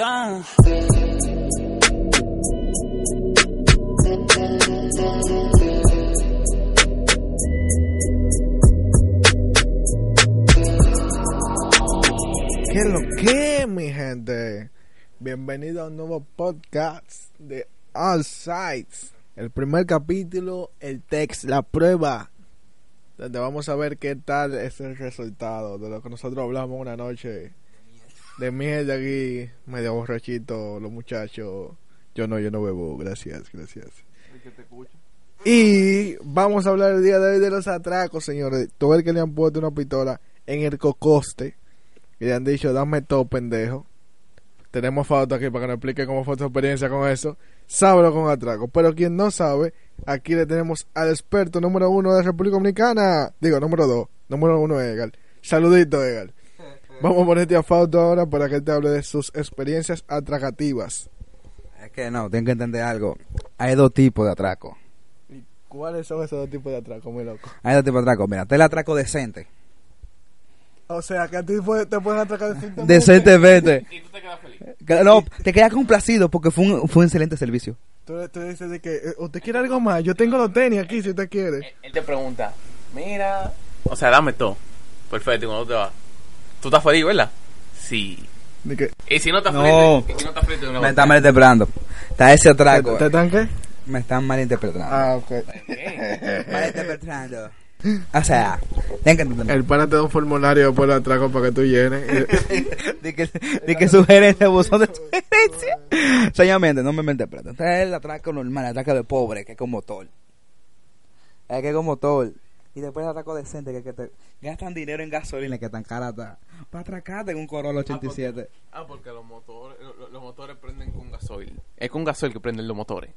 ¿Qué es lo que, mi gente? Bienvenido a un nuevo podcast de All Sides. El primer capítulo, el text, la prueba, donde vamos a ver qué tal es el resultado de lo que nosotros hablamos una noche de mierda aquí, medio borrachito, los muchachos. Yo no, yo no bebo, gracias, gracias. Y vamos a hablar el día de hoy de los atracos, señores. Todo el que le han puesto una pistola en el cocoste y le han dicho, dame todo, pendejo. Tenemos fotos aquí para que nos explique cómo fue tu experiencia con eso. Sábalo con atraco. Pero quien no sabe, aquí le tenemos al experto número uno de República Dominicana. Digo, número dos. Número uno, Egal. Saludito, Egal. Vamos a ponerte a Fausto ahora para que él te hable de sus experiencias atracativas. Es que no, tienen que entender algo. Hay dos tipos de atraco. ¿Y cuáles son esos dos tipos de atraco, mi loco? Hay dos tipos de atraco. Mira, está el atraco decente. O sea, que a ti fue- te pueden atracar decentemente. Decentemente. Y tú te quedas feliz. No, te quedas complacido porque fue un, fue un excelente servicio. Tú, tú dices de que, eh, ¿usted quiere algo más? Yo tengo los tenis aquí si usted quiere. Él, él te pregunta, mira. O sea, dame todo. Perfecto, ¿y cuando te vas? ¿Tú estás feliz, verdad? Sí. De Y si no estás No. feliz, y si no estás de una Me están malinterpretando. Está ese atraco. ¿Te tanque? Me están malinterpretando. Ah, ok. Malinterpretando. O sea, tienen que entender. El pana te da un formulario por el atraco para que tú llenes. de que, de que sugerencia, buzón de sugerencia. Señormente, no me malinterpreten. Este es el atraco normal, el atraco de pobre, que es con motor. Es que es con motor. Y después el atraco decente, que, te gastan dinero en gasolina, que tan cara está. Para atracarte en un Corolla 87. Ah, porque los motores, los, los motores prenden con gasoil. Es con gasoil que prenden los motores.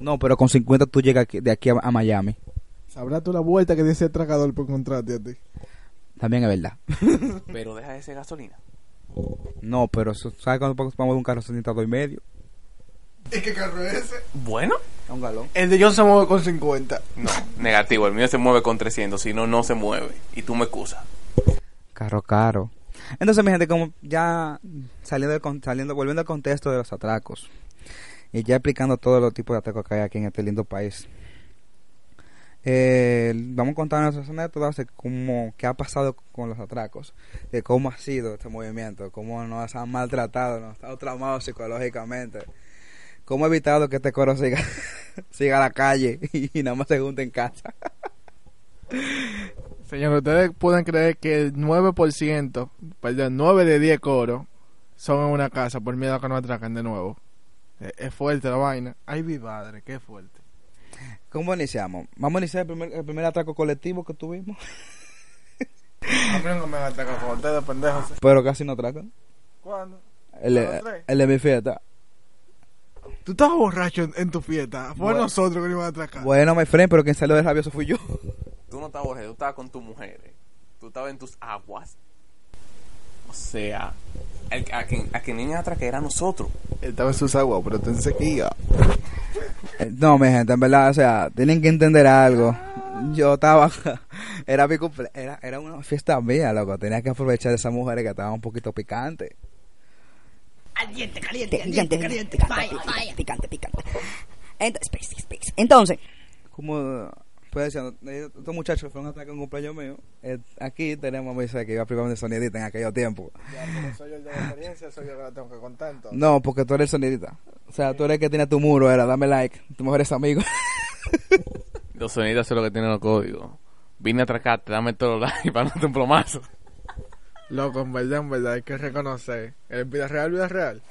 No, pero con 50 tú llegas aquí- de aquí a, a Miami. Sabrás tú la vuelta que dice el atracador por contrato a ti. También es verdad. Pero deja ese gasolina. No, pero eso- ¿sabes cuando vamos de un carro 72 y medio? ¿Y qué carro es ese? Bueno. A un galón. El de John se mueve con 50. No, negativo. El mío se mueve con 300, si no, no se mueve. Y tú me excusas. Carro caro. Entonces, mi gente, como ya saliendo, del saliendo volviendo al contexto de los atracos y ya explicando todos los tipos de atracos que hay aquí en este lindo país, eh, vamos a contar nuestras anécdotas de cómo, qué ha pasado con los atracos, de cómo ha sido este movimiento, cómo nos han maltratado, nos han traumado psicológicamente, cómo ha evitado que este coro siga, siga a la calle y, nada más se junte en casa. Señor, ustedes pueden creer que el 9%, perdón, 9 de 10 coros son en una casa por miedo a que nos atracan de nuevo. Es, es fuerte la vaina. Ay, mi madre, qué fuerte. ¿Cómo iniciamos? Vamos a iniciar el primer, el primer atraco colectivo que tuvimos. A mí no me van a atracar con ustedes, pendejos. Pero casi no atracan. ¿Cuándo? El, el de mi fiesta. Tú estabas borracho en, en tu fiesta. Fue Bueno. nosotros que nos iban a atracar. Bueno, my friend, pero quien salió de rabioso fui yo. Tú no estabas borracho, tú estabas con tus mujeres. Tú estabas en tus aguas. O sea, el- a quien, a quien niña atraque era nosotros. Él estaba en sus aguas, pero te en sequía. Eh, No, mi gente, en verdad, o sea, tienen que entender algo. Yo estaba, era mi cumple, era, era una fiesta mía, loco. Tenía que aprovechar de esas mujeres que estaban un poquito picantes. Caliente, caliente, caliente, caliente, picante, picante, picante, picante. Entonces, space, space. Entonces, Como, pues diciendo, estos muchachos fueron a atacar un cumpleaños mío. Eh, aquí tenemos a Moisés que iba a privar de sonidita en aquellos tiempos. Ya, pero soy yo el de la experiencia, soy yo que la tengo que contar entonces. No, porque tú eres el sonidita. O sea, tú eres el que tiene tu muro, era, dame like, tu mejor es amigo. Los sonidos son lo que tienen los códigos. Vine a atracarte, dame todo like para darte un plomazo. Loco, en verdad, en verdad, hay que reconocer. ¿El vida real, vida real?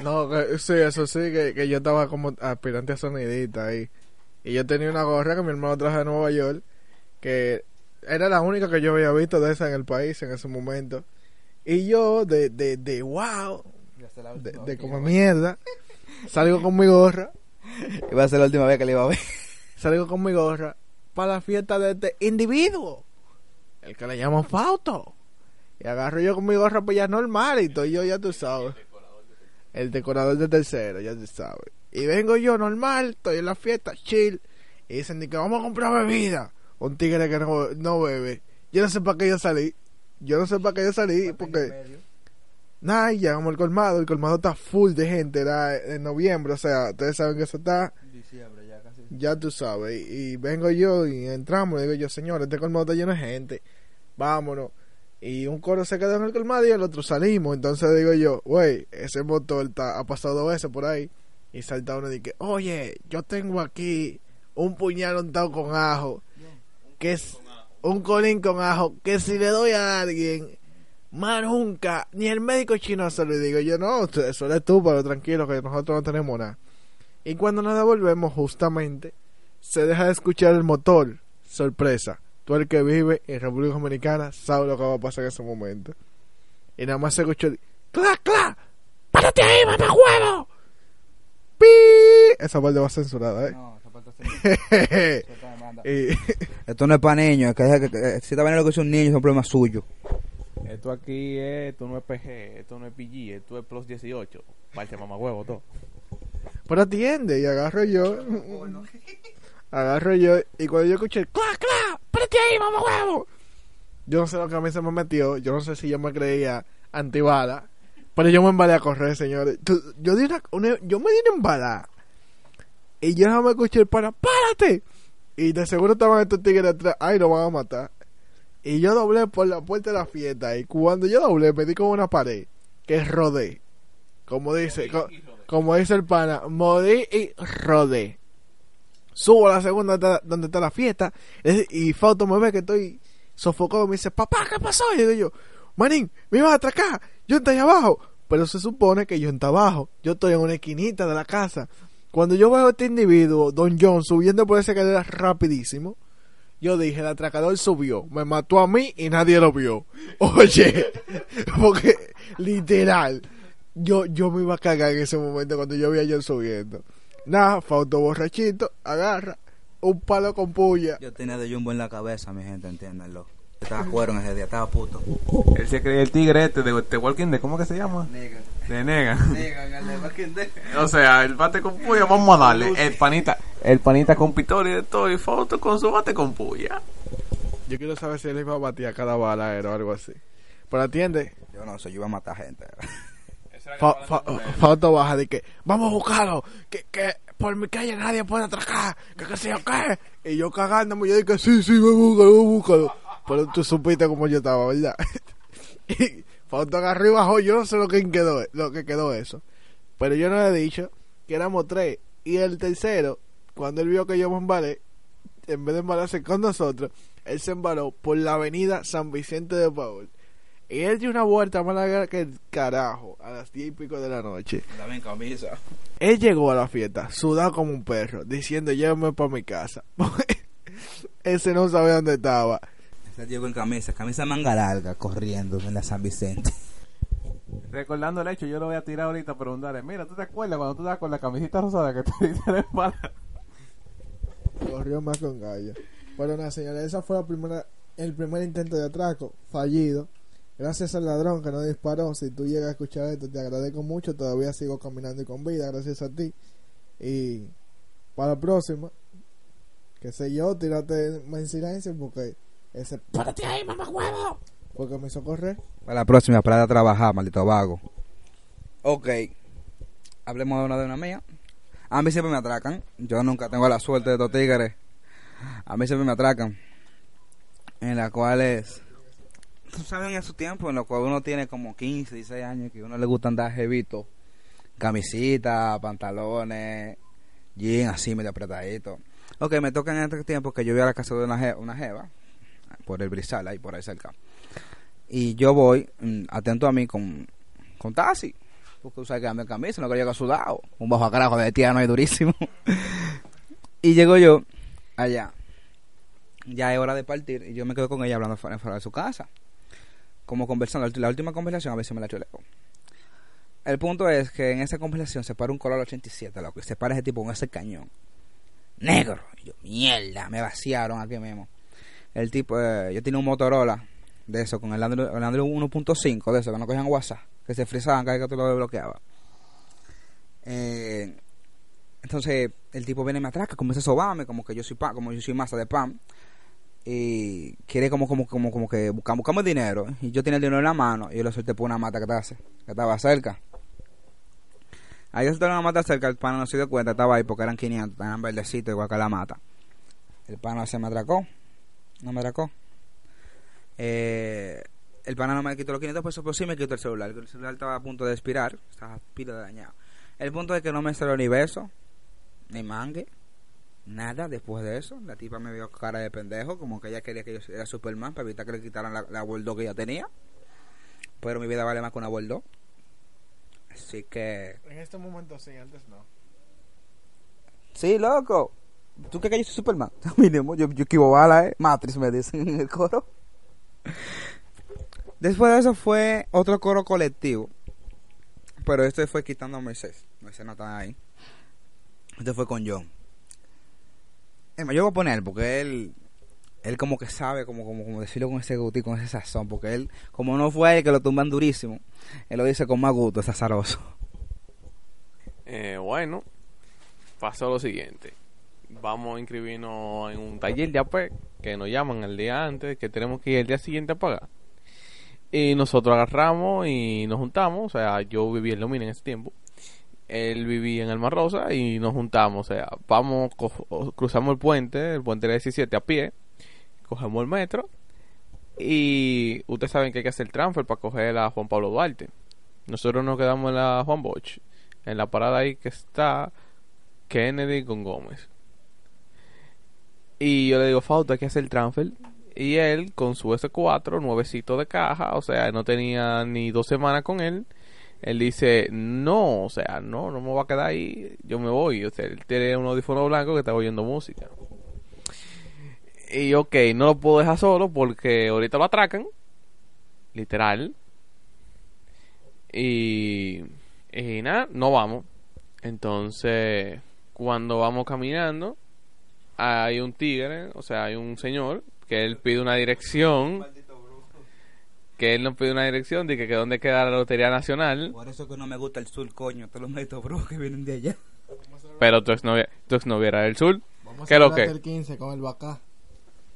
No, que- sí, eso sí, que, que yo estaba como aspirante a sonidita ahí. Y yo tenía una gorra que mi hermano trajo de Nueva York, que era la única que yo había visto de esa en el país en ese momento. Y yo, de, de, de wow, de, de como mierda, salgo con mi gorra, Iba a ser la última vez que le iba a ver. salgo con mi gorra para la fiesta de este individuo, el que le llaman Fausto. Y agarro yo con mi gorra pues ya normal y estoy yo, ya tú sabes. El decorador de tercero, ya tú sabes. Y vengo yo normal, estoy en la fiesta, chill. Y dicen que vamos a comprar bebida. Un tigre que no, no bebe. Yo no sé para qué yo salí. Yo no sé para qué yo salí porque y llegamos al colmado. El colmado está full de gente. Era en noviembre, o sea, ustedes saben que eso está. Diciembre ya casi. Ya tú sabes. Y, y vengo yo y entramos. Y digo yo, señor, este colmado está lleno de gente. Vámonos. Y un coro se quedó en el colmado y el otro salimos. Entonces digo yo, güey, ese motor está, ha pasado dos veces por ahí. Y salta uno y dice, oye, yo tengo aquí un puñal untado con ajo. Que es un colín con ajo. Que si le doy a alguien, más nunca, ni el médico chino se lo digo. Yo, no, eso eres tú, pero tranquilo, que nosotros no tenemos nada. Y cuando nos devolvemos, justamente, se deja de escuchar el motor. Sorpresa. Tú el que vive en República Dominicana sabe lo que va a pasar en ese momento. Y nada más se escuchó el ¡Cla, cla! ¡Párate ahí, mamá huevo! ¡Pi! Esa parte va censurada, ¿eh? No, esa parte y, Esto no es para niños, es que, que- que- si está viendo lo que es un niño, es un problema suyo. Esto aquí es, esto no es PG, esto no es PG, esto es Plus 18. Parte mamá huevo, todo. pero atiende, y agarro yo. agarro yo, y cuando yo escuché ¡Cla, cla! ¡Párate ahí, mamá huevo! Yo no sé lo que a mí se me metió. Yo no sé si yo me creía antibala. Pero yo me embalé a correr, señores. Yo, di una, una- yo me di una embalada. Y yo no me escuché el para, ¡párate! Y de seguro estaban estos tigres atrás. ¡Ay, nos van a matar! Y yo doblé por la puerta de la fiesta. Y cuando yo doblé, me di con una pared. Que rodé. Como dice, co- como dice el pana, modí y rodé. Subo a la segunda donde está la fiesta. es- Y Fausto me ve que estoy sofocado. Me dice, papá, ¿qué pasó? Y digo yo, manín, me ibas a atracar. Yo estoy abajo. Pero se supone que yo estoy abajo. Yo estoy en una esquinita de la casa. Cuando yo veo a este individuo, Don John, subiendo por esa escalera rapidísimo, yo dije, el atracador subió, me mató a mí y nadie lo vio. Oye, porque literal, yo, yo me iba a cagar en ese momento cuando yo vi a John subiendo. Nada, Fausto borrachito, agarra un palo con puya. Yo tenía de Jumbo en la cabeza, mi gente, entiéndanlo. Estaba cuero en ese día, estaba puto. Él se cree el tigre este de, de Walking Dead, ¿cómo que se llama? Nega. De Nega. Nega, el de Walking Dead. O sea, el bate con puya, vamos a darle. El panita, el panita con pistola y de todo, y foto con su bate con puya. Yo quiero saber si él iba a batir a cada bala o algo así. Pero atiende, Yo no sé, yo iba a matar gente. Fa- fa- Fausto baja de que vamos a buscarlo, que, que por mi calle nadie puede atracar, que qué sé yo qué. Y yo cagándome, yo dije sí, sí, vamos a buscarlo, vamos a buscarlo. Pero tú supiste cómo yo estaba, ¿verdad? y Fausto agarró y bajó, yo no sé lo que quedó, lo que quedó eso. Pero yo no le he dicho que éramos tres. Y el tercero, cuando él vio que yo me embalé, en vez de embalarse con nosotros, él se embaló por la avenida San Vicente de Paul. Y él dio una vuelta más larga que el carajo a las diez y pico de la noche. También camisa. Él llegó a la fiesta, sudado como un perro, diciendo llévame para mi casa. Ese no sabía dónde estaba. Ese llegó en camisa, camisa manga larga, corriendo en la San Vicente. Recordando el hecho, yo lo voy a tirar ahorita a preguntarle, mira, ¿tú te acuerdas cuando tú estabas con la camisita rosada que te diste la espalda? Corrió más con gallo. Bueno, nada, señores, esa fue la primera, el primer intento de atraco, fallido. Gracias al ladrón que no disparó. Si tú llegas a escuchar esto, te agradezco mucho. Todavía sigo caminando y con vida, gracias a ti. Y para la próxima, que sé yo, tírate en silencio porque ese. ¡Párate ahí, mamá huevo! Porque me hizo correr. Para la próxima, para trabajar, maldito vago. Ok. Hablemos de una de una mía. A mí siempre me atracan. Yo nunca tengo la suerte de estos tigres. A mí siempre me atracan. En las cuales... Tú sabes en su tiempo, en lo cual uno tiene como 15, 16 años, que a uno le gusta andar jevito. Camisita, pantalones, jean así medio apretadito. Ok, me toca en este tiempo que yo voy a la casa de una, je- una jeva, por el Brizal, ahí por ahí cerca. Y yo voy, mm, atento a mí, con, con taxi. Porque sabes que ando en camisa, no que llega sudado. Un bajo a carajo de tía no es durísimo. y llego yo allá. Ya es hora de partir y yo me quedo con ella hablando fuera, fuera de su casa. Como conversando. La última conversación a veces me la chuleo. El punto es que en esa conversación se para un color 87, loco. Y se para ese tipo con ese cañón. Negro. Yo, mierda, me vaciaron aquí mismo. El tipo, eh, yo tenía un Motorola de eso, con el Android, el Android 1.5 de eso, que no cogían WhatsApp, que se frisaban cada vez que tú lo desbloqueabas. Eh, entonces, el tipo viene y me atraca, comienza a sobarme, como que yo soy pan, como yo soy masa de pan. Y quiere como como como como que buscamos, buscamos dinero y yo tenía el dinero en la mano y yo lo solté por una mata que estaba, que estaba cerca. Ahí yo solté una mata cerca, el pana no se dio cuenta, estaba ahí porque eran 500, estaban verdecitos igual que la mata. El pana se me atracó, no me atracó. Eh, el pana no me quitó los 500 pesos, pero sí me quitó el celular. El celular estaba a punto de expirar, estaba pila de dañado. El punto es que no me salió ni beso, ni mangue, nada después de eso. La tipa me vio cara de pendejo, como que ella quería que yo era Superman para evitar que le quitaran la, la World 2 que ella tenía. Pero mi vida vale más que una World 2. Así que... En este momento sí, antes no. Sí, loco. ¿Tú crees que yo soy Superman? Mínimo, yo, yo esquivo bala, ¿eh? Matrix me dicen en el coro. Después de eso fue otro coro colectivo. Pero este fue quitando a Moisés. Moisés no estaba ahí. Este fue con John. Yo voy a poner porque él él como que sabe como como, como decirlo con ese gusto con ese sazón porque él como no fue él que lo tumban durísimo él lo dice con más gusto es azaroso Eh, bueno, pasó lo siguiente. Vamos a inscribirnos en un taller de AP que nos llaman el día antes, que tenemos que ir el día siguiente a pagar. Y nosotros agarramos y nos juntamos, o sea, yo vivía en Lomina en ese tiempo. Él vivía en Alma Rosa y nos juntamos, o sea, vamos, cruzamos el puente, el puente de 17 a pie, cogemos el metro y ustedes saben que hay que hacer el transfer para coger a Juan Pablo Duarte. Nosotros nos quedamos en la Juan Bosch, en la parada ahí que está Kennedy con Gómez. Y yo le digo, Fausto, hay que hacer el transfer. Y él, con su S4, nuevecito de caja, o sea, no tenía ni dos semanas con él. Él dice, no, o sea, no, no me voy a quedar ahí, yo me voy. O sea, él tiene un audífono blanco que está oyendo música. Y ok, no lo puedo dejar solo porque ahorita lo atracan. Literal. Y, y nada, no vamos. Entonces, cuando vamos caminando, hay un tigre, o sea, hay un señor que él pide una dirección. Que él nos pide una dirección de que, dónde queda la Lotería Nacional. por eso que no me gusta el sur coño todos los malditos brujos que vienen de allá Pero tu exnovia, tu exnovia era del sur. Vamos ¿Qué a lo que? del 15 con el Bacá.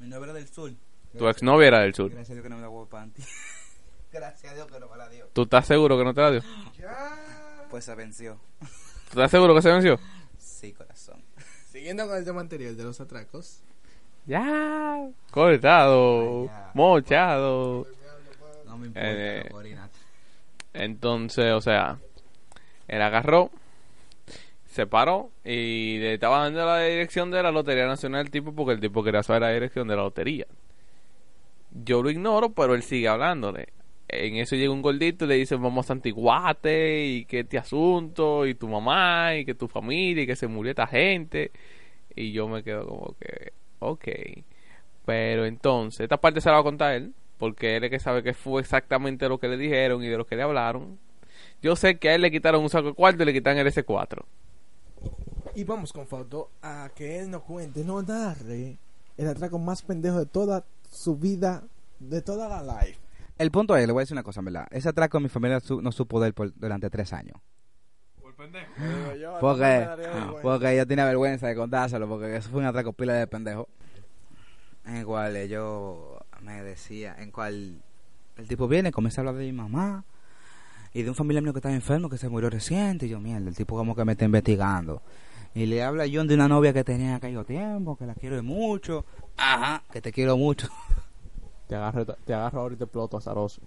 mi novia era del sur Tu exnovia era del sur. gracias a Dios que no me da huevo panty gracias a Dios que no me la dio ¿Tú estás seguro que no te la dio? pues se venció ¿Tú estás seguro que se venció? sí corazón Siguiendo con el tema anterior de los atracos. Ya. Cortado. Ay, ya. Mochado. No me importa Eh. Entonces, o sea, él agarró, se paró y le estaba dando la dirección de la Lotería Nacional al tipo porque el tipo quería saber la dirección de la lotería. Yo lo ignoro, pero él sigue hablándole. En eso llega un gordito y le dice, vamos a Santiguate y que este asunto y tu mamá y que tu familia y que se murió esta gente. Y yo me quedo como que, ok. Pero entonces, esta parte se la va a contar él, porque él es que sabe que fue exactamente lo que le dijeron y de lo que le hablaron. Yo sé que a él le quitaron un saco de cuarto y le quitan el S4. Y vamos con Fausto a que él nos cuente, no narre el atraco más pendejo de toda su vida, de toda la life. el punto es le voy a decir una cosa en verdad ese atraco mi familia su- no supo de él por, durante tres años Porque, porque ella tenía vergüenza de contárselo, porque eso fue un atraco pila de pendejo. En el cual ellos me decía, en cual el tipo viene, comienza a hablar de mi mamá y de un familiar mío que estaba enfermo que se murió reciente. Y yo, mierda, el tipo como que me está investigando. Y le habla John de una novia que tenía en aquello tiempo, que la quiero mucho. Ajá, que te quiero mucho. Te agarro, te agarro ahorita y te exploto azaroso.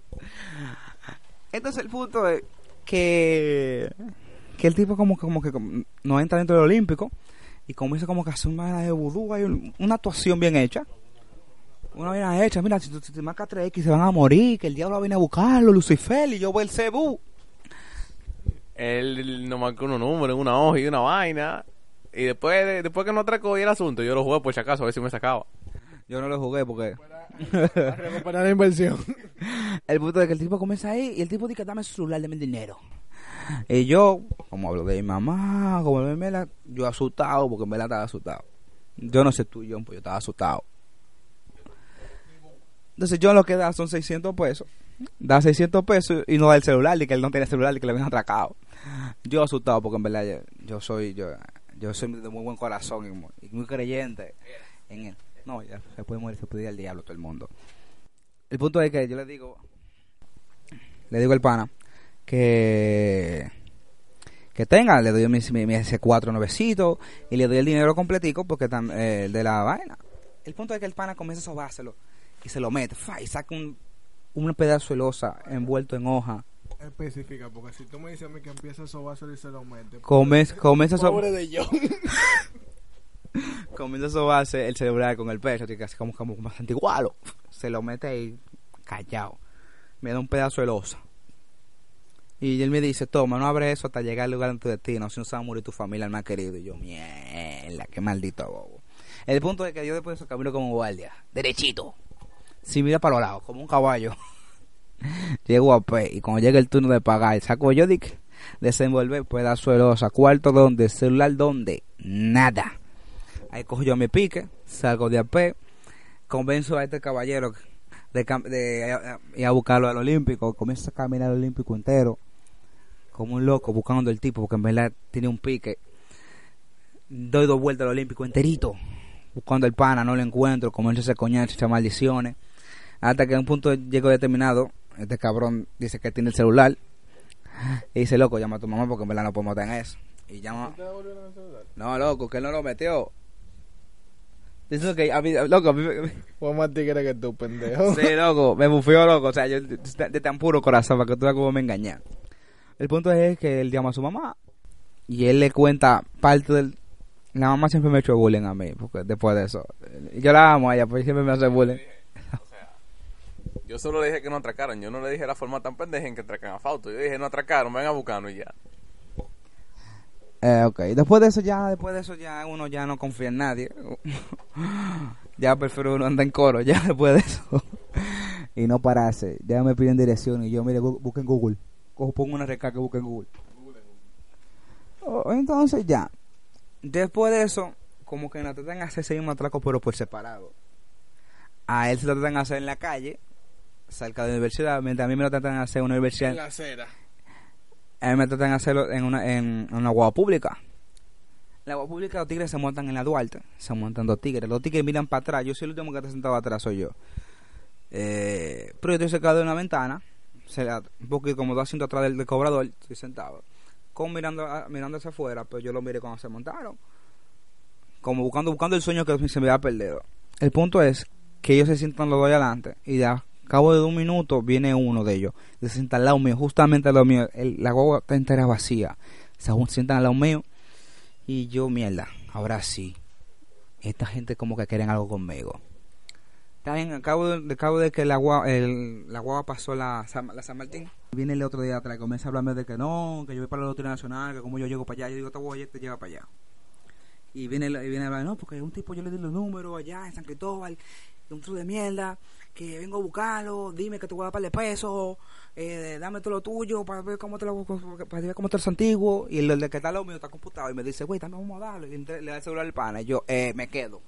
Entonces el punto es que, que el tipo como, que- como que como no entra dentro del olímpico y comienza como que a hacer una de vudú, hay un- una actuación bien hecha. Una vaina hecha, mira, si, si te marcas 3X se van a morir, que el diablo viene a buscarlo, Lucifer, y yo voy el cebú. Él nos marcó unos números en una hoja y una vaina. Y después, de- después que no atracó el asunto, yo lo jugué por si acaso, a ver si me sacaba. Yo no lo jugué porque A recuperar la inversión. el punto es que el tipo comienza ahí y el tipo dice, dame su celular, dame el dinero. Y yo, como hablo de mi mamá, como de Mela, yo asustado, porque Mela estaba asustado. Yo no sé tú, John, pues yo estaba asustado. Entonces yo lo que da son 600 pesos. Da 600 pesos y no da el celular, y que él no tiene celular, y que le habían atracado. Yo asustado porque en verdad yo, soy yo, yo soy de muy buen corazón y muy, creyente en él. No, ya se puede morir, se puede ir al diablo todo el mundo. El punto es que yo le digo, le digo al pana que que tenga, le doy mi, mi, mi S4 nuevecito y le doy el dinero completico porque tam- eh, de la vaina. El punto es que el pana comienza a sobárselo y se lo mete, fa, y saca un, un pedazo de losa envuelto en hoja. Específica, porque si tú me dices a mí que empieza a sobarse y se lo mete. Comienza, comienza a so- Pobre de yo. comienza a sobarse el cerebral con el pecho, así que así como, como bastante igualo. Se lo mete ahí callado. Me da un pedazo de losa. Y él me dice, toma, no abre eso hasta llegar al lugar de tu destino, si no se va a morir tu familia, el más querido. Y yo, mierda, qué maldito bobo. El punto es que yo después de eso camino como guardia, derechito. Si mira para los lados, como un caballo. Llego a P y cuando llega el turno de pagar, saco yo dic, desenvolver pedazo de losa, cuarto donde, celular donde, nada. Ahí cojo yo mi pique, salgo de AP, convenzo a este caballero de, cam- de eh, ir a buscarlo al Olímpico, comienzo a caminar al Olímpico entero, como un loco, buscando el tipo, porque en verdad tiene un pique. Doy dos vueltas al Olímpico enterito, buscando el pana, no lo encuentro, comienzo a hacer coñazo, maldiciones, hasta que a un punto llego determinado, este cabrón dice que tiene el celular, y dice, loco, llama a tu mamá porque en verdad no podemos tener eso. Y llama... No, loco, que él no lo metió. Dice que, a mí, loco, a mí me- Fue más tigre que tú, pendejo. Sí, loco, me bufió, loco. O sea, yo de, tan puro corazón para que tú veas cómo me engañé. El punto es que él llama a su mamá y él le cuenta parte del. La mamá siempre me hecho bullying a mí, porque después de eso. Yo la amo a ella, porque siempre me hace bullying. Yo solo le dije que no atracaron. Yo no le dije la forma tan pendeja en que atracan a Fausto. Yo dije, no atracaron, ven a buscarnos y ya. Eh, ok, después de eso ya, después de eso ya uno ya no confía en nadie. ya prefiero uno andar en coro, ya después de eso. y no pararse. Ya me piden dirección y yo, mire, bu- busque en Google. Cojo, pongo una recarga, busque en Google. Oh, entonces ya. Después de eso, como que nos tratan de hacer ese mismo atraco, pero por separado. A él se lo tratan de hacer en la calle, cerca de la universidad, mientras a mí me lo tratan de hacer en una universidad. En la acera. A mí me tratan de hacerlo en una, en, en una guagua pública. En la guagua pública los tigres se montan en la Duarte. Se montan dos tigres. Los tigres miran para atrás. Yo soy el último que está sentado atrás, soy yo. Eh, pero yo estoy cerca de una ventana. Un poquito como dos asientos atrás del, del cobrador. Estoy sentado. Con mirando, a- mirando hacia afuera. Pero yo lo miré cuando se montaron. Como buscando, buscando el sueño que se me había perdido. El punto es que ellos se sientan los dos adelante. Y ya cabo de un minuto viene uno de ellos. Se sienta al lado mío, justamente al lado mío. El- la guagua está entera vacía. Se sientan al lado mío. Y yo, mierda, ahora sí. Esta gente como que quieren algo conmigo. También, al cabo de, de cabo de que la guagua, el, la guagua pasó la, la San Martín, viene el otro día atrás y comienza a hablarme de que no, que yo voy para la Lotería Nacional, que como yo llego para allá, yo digo, te voy, te lleva para allá. Y viene, y viene a no, porque un tipo yo le di los números allá en San Cristóbal, de un truco de mierda, que vengo a buscarlo, dime que te voy a dar par de pesos, eh, dame todo lo tuyo para ver cómo te lo, para ver cómo te los antiguo. Y el, el que está lado mío está computado y me dice, güey, también vamos a darlo. Y le da el celular al pana y yo, eh, me quedo.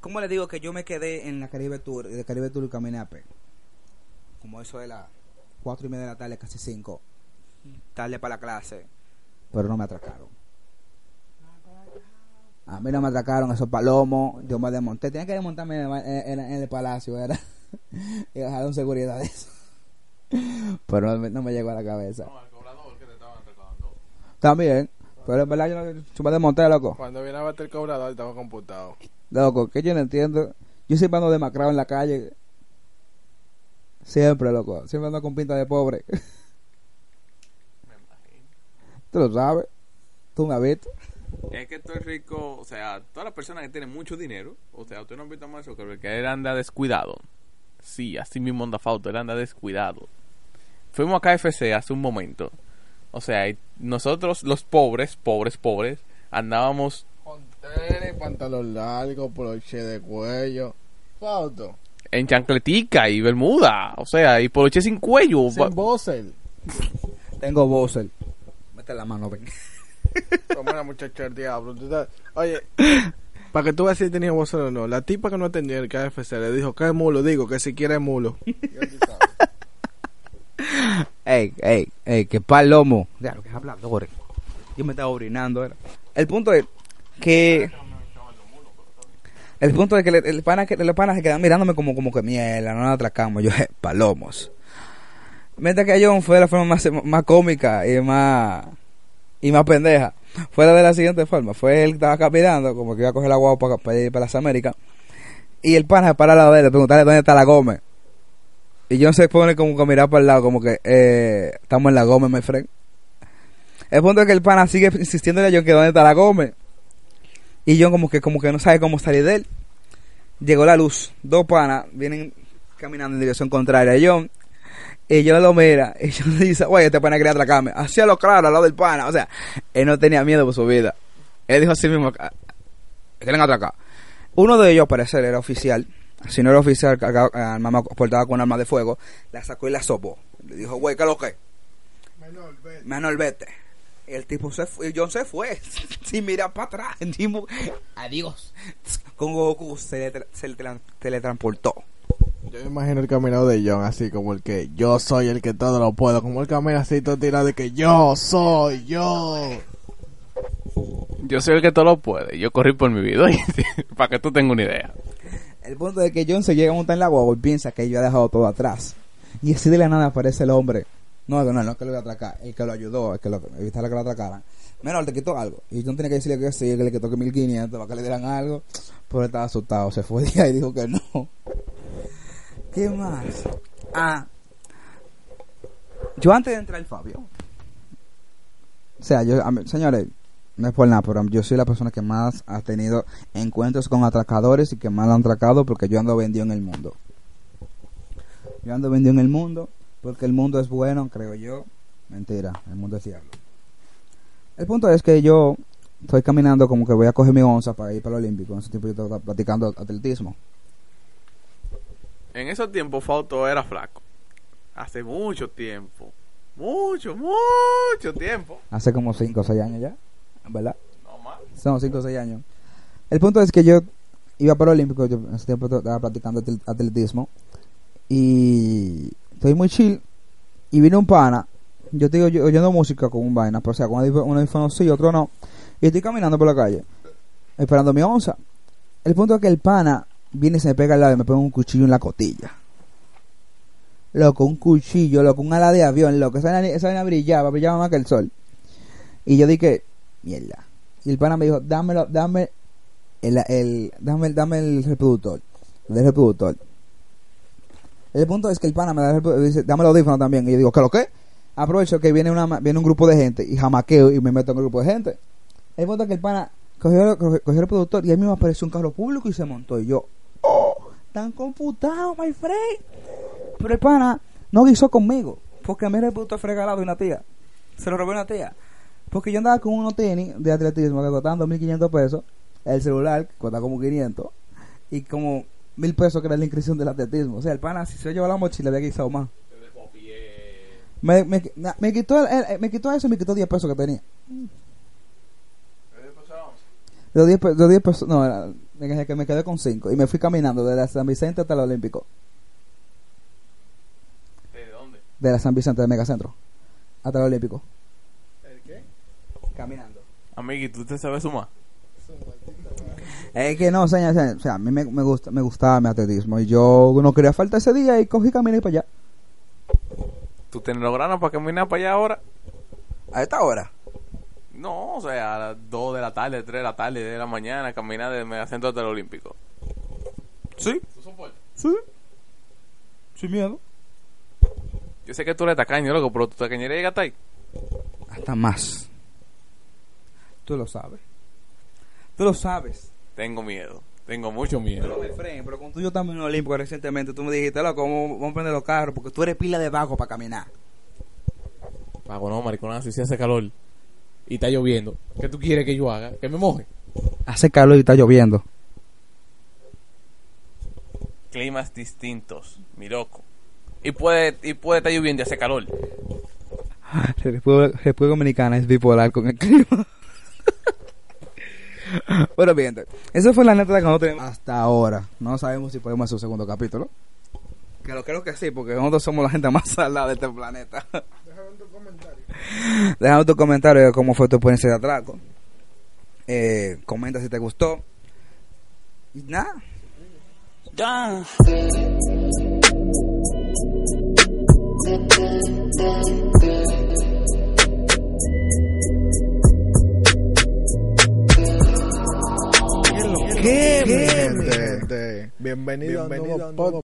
¿Cómo le digo que yo me quedé en la Caribe Tour, de Caribe Tour y caminé a pie? Como eso de las cuatro y media de la tarde, casi cinco. Tarde para la clase. Pero no me atracaron. A mí no me atracaron esos palomos. Yo me desmonté. Tenía que desmontarme en, en- en el palacio, ¿verdad? y dejar un seguridad de eso. Pero no, me- no me llegó a la cabeza. al cobrador que te estaban atracando. También. Pero en verdad yo, no- yo me desmonté, loco. Cuando viene a bater el cobrador estaba computado. Loco, que yo no entiendo. Yo siempre ando demacrado en la calle. Siempre, loco. Siempre ando con pinta de pobre. Me imagino. Tú lo sabes. Tú me has visto. Es que tú eres rico, o sea, todas las personas que tienen mucho dinero, o sea, usted no ha visto más eso, que él anda descuidado. Sí, así mismo anda Fausto, él anda descuidado. Fuimos a KFC hace un momento. O sea, y nosotros los pobres, pobres, pobres, andábamos Con tenis, pantalón largo, poloche de cuello. Fauto. en chancletica y bermuda, o sea, y poloche sin cuello. Sin. Tengo Bosel. Mete la mano, ven. Como una muchacha del diablo. Oye, para que tú veas si tenía Bosel o no. La tipa que no atendió el KFC le dijo que es mulo. Digo que si quiere es mulo. Ey, ey, ey, que palomo. Ya, lo que es habladores. Yo me estaba orinando, era. El punto es que. El punto es que le- el pana, que los panas se quedan mirándome como, como que mierda, no nos atracamos. Yo, "Je, palomos. Mientras que John fue de la forma más, más cómica y más, y más pendeja. Fue de la siguiente forma. Fue él que estaba caminando, como que iba a coger la guagua para, para ir para las Américas. Y el pana se para al lado de él, le preguntarle dónde está la Gómez. Y John se pone como que mirar para el lado, como que, eh, estamos en la Gómez, my friend. El punto es que el pana sigue insistiendo a John que dónde está la Gómez. Y John como que, como que no sabe cómo salir de él. Llegó la luz. Dos panas vienen caminando en dirección contraria a John. Y John lo mira. Y John le dice, oye, este pana quería atracarme. Hacía lo claro al lado del pana. O sea, él no tenía miedo por su vida. Él dijo así mismo, "Ah, quieren atracar. Uno de ellos, al parecer, era oficial. Si no era oficial, cargaba, eh, armaba- portaba con arma de fuego. La sacó y la sopó. Le dijo, güey, ¿qué es lo que? Menor, vete. El tipo se fue, y John se fue, sin mirar para atrás. El tipo, adiós. Con Goku se, le tra- se le tra- teletransportó. Yo me imagino el caminado de John así como el que yo soy el que todo lo puedo. Como el camina así todo tirado de que yo soy yo. Yo soy el que todo lo puede. Yo corrí por mi vida. Para que tú tengas una idea. El punto de que John se llega a montar en la guagua y piensa que yo ha dejado todo atrás. Y así de la nada aparece el hombre. No, no, no, que lo iba a atracar. El que lo ayudó, el que lo evitara que lo atracaran. Menor, te quitó algo. Y John tenía que decirle que sí, que le quitó que 1500 para que le dieran algo. Pero él estaba asustado. Se fue de ahí y dijo que no. ¿Qué más? Ah. Yo antes de entrar Fabio. O sea, yo, señores, no es por nada, pero yo soy la persona que más ha tenido encuentros con atracadores y que más lo han atracado porque yo ando vendido en el mundo. Yo ando vendido en el mundo porque el mundo es bueno, creo yo. Mentira, el mundo es diablo. El punto es que yo estoy caminando como que voy a coger mi onza para ir para el Olímpico. En ese tiempo yo estaba practicando atletismo. En esos tiempos Fausto era flaco. Hace mucho tiempo. Mucho, mucho tiempo. Hace como 5 o 6 años ya, ¿verdad? No más. Son 5 o 6 años. El punto es que yo iba para el Olímpico, yo en ese tiempo estaba practicando atletismo y estoy muy chill y vino un pana, yo estoy oy- oyendo música con un vaina, pero o sea, con un audífono sí, otro no, y estoy caminando por la calle, esperando mi onza. El punto es que el pana viene y se me pega al lado y me pone un cuchillo en la cotilla. Loco, un cuchillo, loco, un ala de avión, loco, esa vaina, brillaba, brillaba más que el sol. Y yo dije, mierda. Y el pana me dijo, dámelo, dame el, el, dame, el- dame el reproductor. El reproductor. El punto es que el pana me da el dice, dame el audífono también. Y yo digo, ¿qué lo qué? Aprovecho que viene una, viene un grupo de gente y jamaqueo y me meto en un grupo de gente. El punto es que el pana cogió, cogió, cogió el reproductor y a mí me apareció un carro público y se montó. Y yo, oh, tan computado, my friend. Pero el pana no guisó conmigo. Porque a mí el reproductor fue regalado de una tía. Se lo robé una tía. Porque yo andaba con unos tenis de atletismo que costaban 2.500 pesos. El celular que costaba como 500. Y como mil pesos que era la inscripción del atletismo. O sea, el pana, si se llevaba la mochila, había guisado más. Me, me, me quitó el- el- me quitó eso y me quitó 10 pesos que tenía. Los 10, pe- los 10 pesos, no, era- me, que me quedé con 5. Y me fui caminando de la San Vicente hasta el Olímpico. ¿De dónde? De la San Vicente, del Megacentro. Hasta el Olímpico. ¿El qué? Caminando. Amigui, ¿tú te sabes sumar? Es que no, señor, señor, o sea, a mí me, me, gusta, me gustaba mi atletismo. Y yo no quería faltar ese día y cogí y caminé para allá. ¿Tú tienes los granos para caminar para allá ahora? A esta hora. No, o sea, a las 2 de la tarde, 3 de la tarde, de la mañana, caminar del megacentro hasta el Olímpico. Sí, sí. Sin miedo. Yo sé que tú eres tacaño, loco, pero tu tacañería llega hasta ahí. Hasta más. Tú lo sabes. Tú lo sabes. Tengo miedo. Tengo mucho miedo. Pero, pero con tú yo también en el Olímpico recientemente, tú me dijiste, loco, vamos, vamos a prender los carros porque tú eres pila de vago para caminar. Pago no, maricón, así se hace calor. Y está lloviendo. ¿Qué tú quieres que yo haga? ¿Que me moje? Hace calor y está lloviendo. Climas distintos, mi loco. Y puede, y puede estar lloviendo y hace calor. República, República Dominicana es bipolar con el clima. bueno, bien, eso fue la neta que nosotros tenemos hasta ahora. No sabemos si podemos hacer un segundo capítulo. Que lo creo que sí, porque nosotros somos la gente más salada de este planeta comentario. Tu comentario de cómo fue tu experiencia de atraco. Eh, comenta si te gustó. Y nada. ¿Qué? ¿Qué? Bienvenido, Bienvenido a un nuevo.